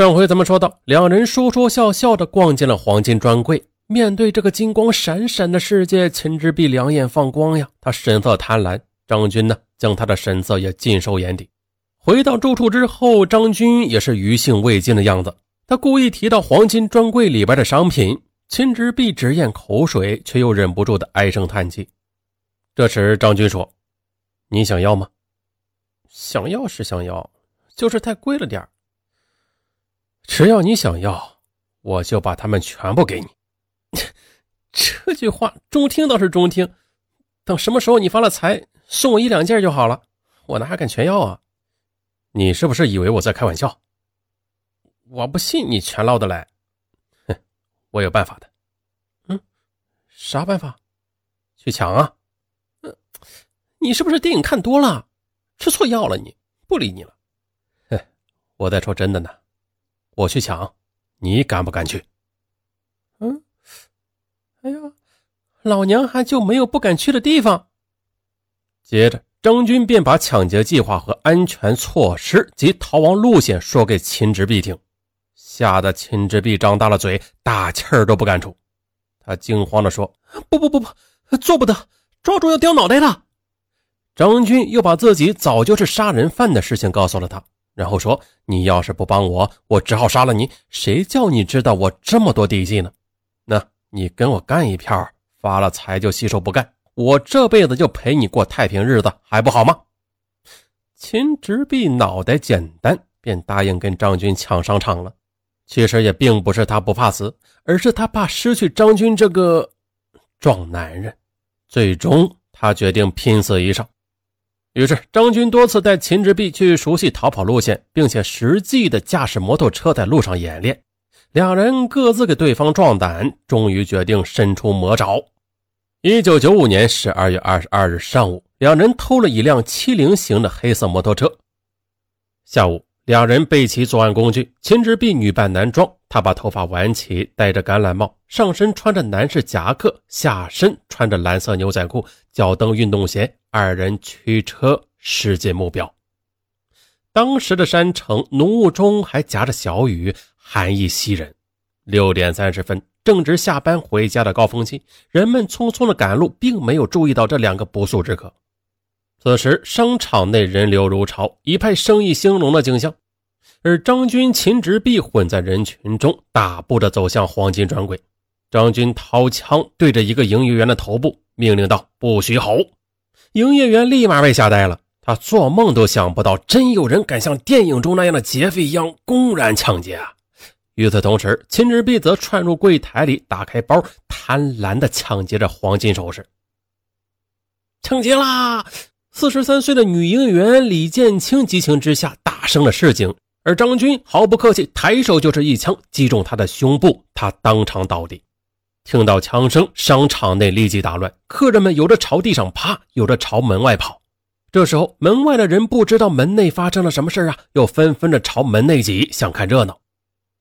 上回咱们说到，两人说说笑笑的逛进了黄金专柜。面对这个金光闪闪的世界，秦之璧两眼放光呀，他神色贪婪。张军呢，将他的神色也尽收眼底。回到住处之后，张军也是余兴未尽的样子。他故意提到黄金专柜里边的商品，秦之璧直咽口水，却又忍不住的唉声叹气。这时，张军说：“你想要吗？想要是想要，就是太贵了点只要你想要，我就把它们全部给你。”这句话中听倒是中听，等什么时候你发了财，送我一两件就好了，我哪还敢全要啊？你是不是以为我在开玩笑？我不信你全捞得来。哼，我有办法的。嗯，啥办法？去抢啊！嗯，你是不是电影看多了，吃错药了？你不理你了。哼，我在说真的呢。我去抢，你敢不敢去？嗯。哎呀，老娘还就没有不敢去的地方。接着，张军便把抢劫计划和安全措施及逃亡路线说给秦之碧听，吓得秦之碧张大了嘴，大气儿都不敢出。他惊慌地说：“不不不不，做不得，抓住要掉脑袋的。”张军又把自己早就是杀人犯的事情告诉了他，然后说：“你要是不帮我，我只好杀了你。谁叫你知道我这么多底细呢？”那你跟我干一票，发了财就洗手不干，我这辈子就陪你过太平日子，还不好吗？秦直弼脑袋简单，便答应跟张军抢商场了。其实也并不是他不怕死，而是他怕失去张军这个壮男人。最终，他决定拼死一场。于是，张军多次带秦志碧去熟悉逃跑路线，并且实际的驾驶摩托车在路上演练。两人各自给对方壮胆，终于决定伸出魔爪。一九九五年十二月二十二日上午，两人偷了一辆七零型的黑色摩托车。下午，两人备齐作案工具。秦之璧女扮男装，他把头发挽起，戴着橄榄帽，上身穿着男士夹克，下身穿着蓝色牛仔裤，脚蹬运动鞋。二人驱车驶进目标。当时的山城浓雾中还夹着小雨。寒意袭人，六点三十分，正值下班回家的高峰期，人们匆匆的赶路，并没有注意到这两个不速之客。此时，商场内人流如潮，一派生意兴隆的景象。而张军、秦直弼混在人群中，大步的走向黄金专柜。张军掏枪对着一个营业员的头部，命令道：“不许吼！”营业员立马被吓呆了，他做梦都想不到，真有人敢像电影中那样的劫匪一样公然抢劫啊！与此同时，秦志碧则窜入柜台里，打开包，贪婪地抢劫着黄金首饰。抢劫啦！四十三岁的女营业员李建清激情之下大声的示警，而张军毫不客气，抬手就是一枪击中他的胸部，他当场倒地。听到枪声，商场内立即大乱，客人们有的朝地上趴，有的朝门外跑。这时候，门外的人不知道门内发生了什么事啊，又纷纷的朝门内挤，想看热闹。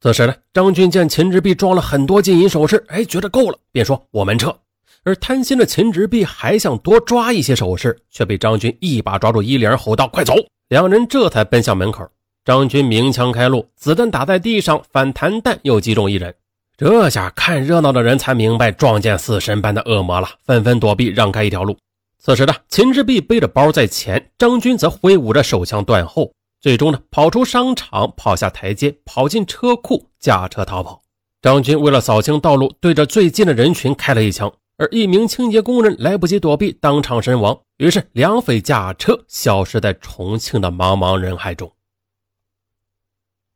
此时呢，张军见秦志碧装了很多金银首饰，哎，觉得够了，便说：“我们撤。”而贪心的秦直弼还想多抓一些首饰，却被张军一把抓住衣领，吼道：“快走！”两人这才奔向门口。张军鸣枪开路，子弹打在地上，反弹弹又击中一人。这下看热闹的人才明白撞见死神般的恶魔了，纷纷躲避，让开一条路。此时的秦志弼背着包在前，张军则挥舞着手枪断后。最终呢，跑出商场，跑下台阶，跑进车库，驾车逃跑。张军为了扫清道路，对着最近的人群开了一枪，而一名清洁工人来不及躲避，当场身亡。于是，两匪驾车消失在重庆的茫茫人海中。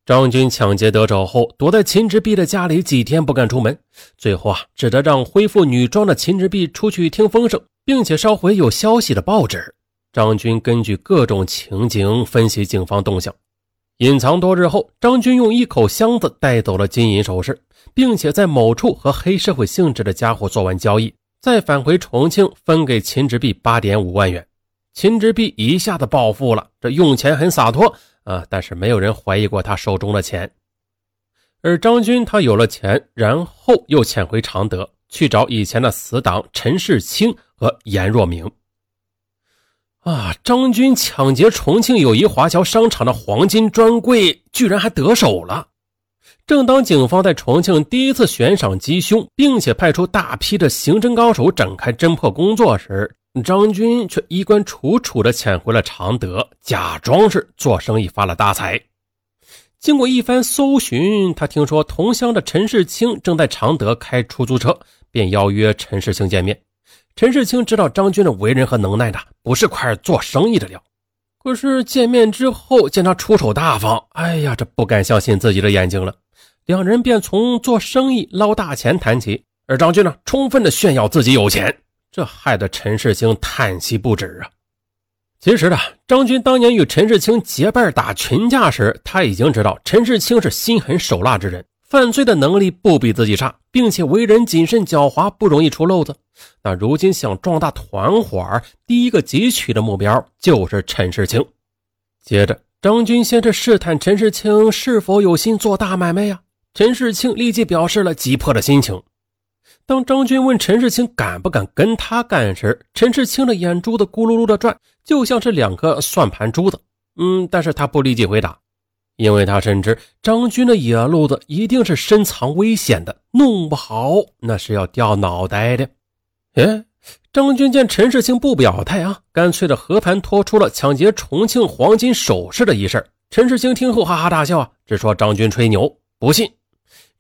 张军抢劫得手后，躲在秦之璧的家里几天不敢出门，最后啊，只得让恢复女装的秦之璧出去听风声，并且烧毁有消息的报纸。张军根据各种情景分析警方动向，隐藏多日后，张军用一口箱子带走了金银首饰，并且在某处和黑社会性质的家伙做完交易，再返回重庆分给秦直弼八点五万元。秦直弼一下子暴富了，这用钱很洒脱啊！但是没有人怀疑过他手中的钱。而张军他有了钱，然后又潜回常德去找以前的死党陈世清和严若明。啊！张军抢劫重庆友谊华侨商场的黄金专柜，居然还得手了。正当警方在重庆第一次悬赏缉凶，并且派出大批的刑侦高手展开侦破工作时，张军却衣冠楚楚地潜回了常德，假装是做生意发了大财。经过一番搜寻，他听说同乡的陈世清正在常德开出租车，便邀约陈世清见面。陈世清知道张军的为人和能耐的，不是块做生意的料。可是见面之后，见他出手大方，哎呀，这不敢相信自己的眼睛了。两人便从做生意捞大钱谈起，而张军呢，充分的炫耀自己有钱，这害得陈世清叹息不止啊。其实呢，张军当年与陈世清结伴打群架时，他已经知道陈世清是心狠手辣之人，犯罪的能力不比自己差，并且为人谨慎狡猾，不容易出漏子。那如今想壮大团伙，第一个汲取的目标就是陈世清。接着，张军先是试探陈世清是否有心做大买卖呀。陈世清立即表示了急迫的心情。当张军问陈世清敢不敢跟他干时，陈世清的眼珠子咕噜噜的转，就像是两颗算盘珠子。嗯，但是他不立即回答，因为他深知张军的野路子一定是深藏危险的，弄不好那是要掉脑袋的。哎，张军见陈世清不表态啊，干脆的和盘托出了抢劫重庆黄金首饰的一事。陈世清听后哈哈大笑啊，只说张军吹牛，不信。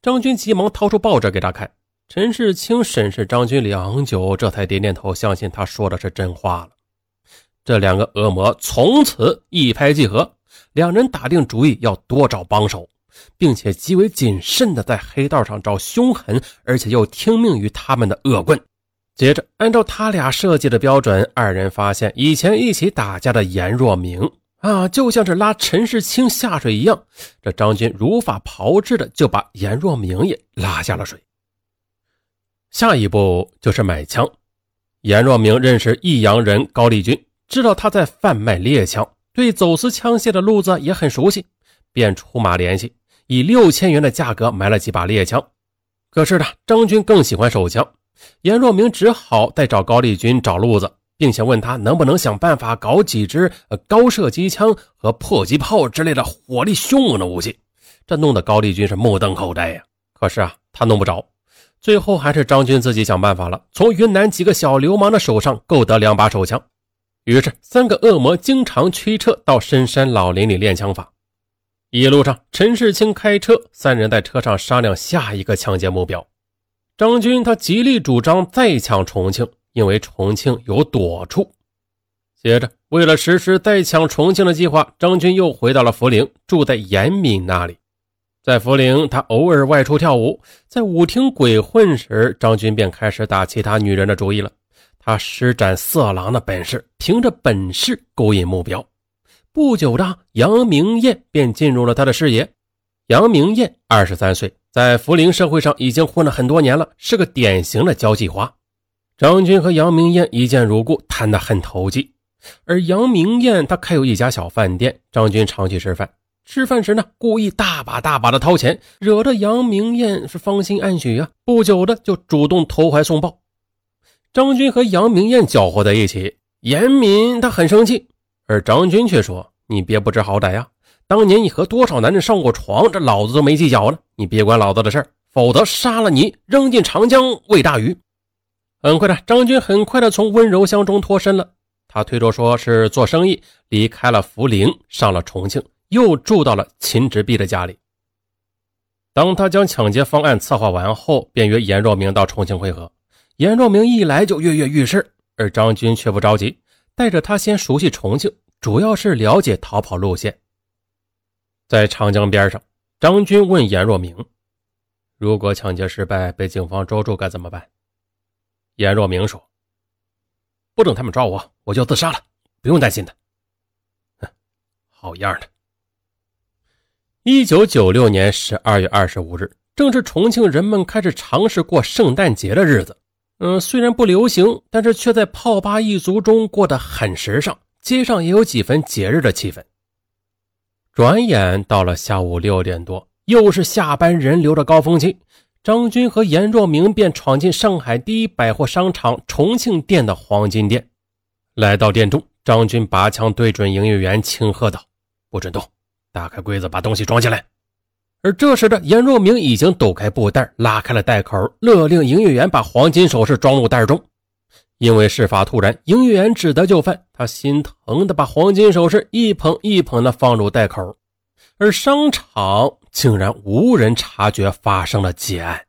张军急忙掏出报纸给他看，陈世清审视张军良久，这才点点头，相信他说的是真话了。这两个恶魔从此一拍即合，两人打定主意要多找帮手，并且极为谨慎地在黑道上找凶狠而且又听命于他们的恶棍。接着，按照他俩设计的标准，二人发现以前一起打架的严若明。啊，就像是拉陈世清下水一样，这张军如法炮制的就把严若明也拉下了水。下一步就是买枪。严若明认识益阳人高丽军，知道他在贩卖猎枪，对走私枪械的路子也很熟悉，便出马联系，以六千元的价格买了几把猎枪。可是呢，张军更喜欢手枪，严若明只好再找高丽军找路子。并且问他能不能想办法搞几支高射机枪和迫击炮之类的火力凶猛的武器，这弄得高丽军是目瞪口呆呀。可是啊，他弄不着，最后还是张军自己想办法了，从云南几个小流氓的手上购得两把手枪。于是，三个恶魔经常驱车到深山老林里练枪法。一路上，陈世清开车，三人在车上商量下一个抢劫目标。张军他极力主张再抢重庆。因为重庆有躲处。接着，为了实施再抢重庆的计划，张军又回到了涪陵，住在严敏那里。在涪陵，他偶尔外出跳舞，在舞厅鬼混时，张军便开始打其他女人的主意了。他施展色狼的本事，凭着本事勾引目标。不久的，杨明艳便进入了他的视野。杨明艳二十三岁，在涪陵社会上已经混了很多年了，是个典型的交际花。张军和杨明艳一见如故，谈得很投机。而杨明艳她开有一家小饭店，张军常去吃饭。吃饭时呢，故意大把大把的掏钱，惹得杨明艳是芳心暗许啊。不久的就主动投怀送抱。张军和杨明艳搅和在一起，严敏他很生气，而张军却说：“你别不知好歹呀！当年你和多少男人上过床，这老子都没计较了。你别管老子的事儿否则杀了你，扔进长江喂大鱼。”很快的，张军很快的从温柔乡中脱身了。他推脱说是做生意，离开了涪陵，上了重庆，又住到了秦直弼的家里。当他将抢劫方案策划完后，便约严若明到重庆会合。严若明一来就跃跃欲试，而张军却不着急，带着他先熟悉重庆，主要是了解逃跑路线。在长江边上，张军问严若明：“如果抢劫失败，被警方捉住，该怎么办？”严若明说：“不等他们抓我，我就自杀了，不用担心的。”哼，好样的！一九九六年十二月二十五日，正是重庆人们开始尝试过圣诞节的日子。嗯，虽然不流行，但是却在泡吧一族中过得很时尚，街上也有几分节日的气氛。转眼到了下午六点多，又是下班人流的高峰期。张军和严若明便闯进上海第一百货商场重庆店的黄金店，来到店中，张军拔枪对准营业员，轻喝道：“不准动，打开柜子，把东西装进来。”而这时的严若明已经抖开布袋，拉开了袋口，勒令营业员把黄金首饰装入袋中。因为事发突然，营业员只得就范，他心疼的把黄金首饰一捧一捧的放入袋口，而商场竟然无人察觉发生了劫案。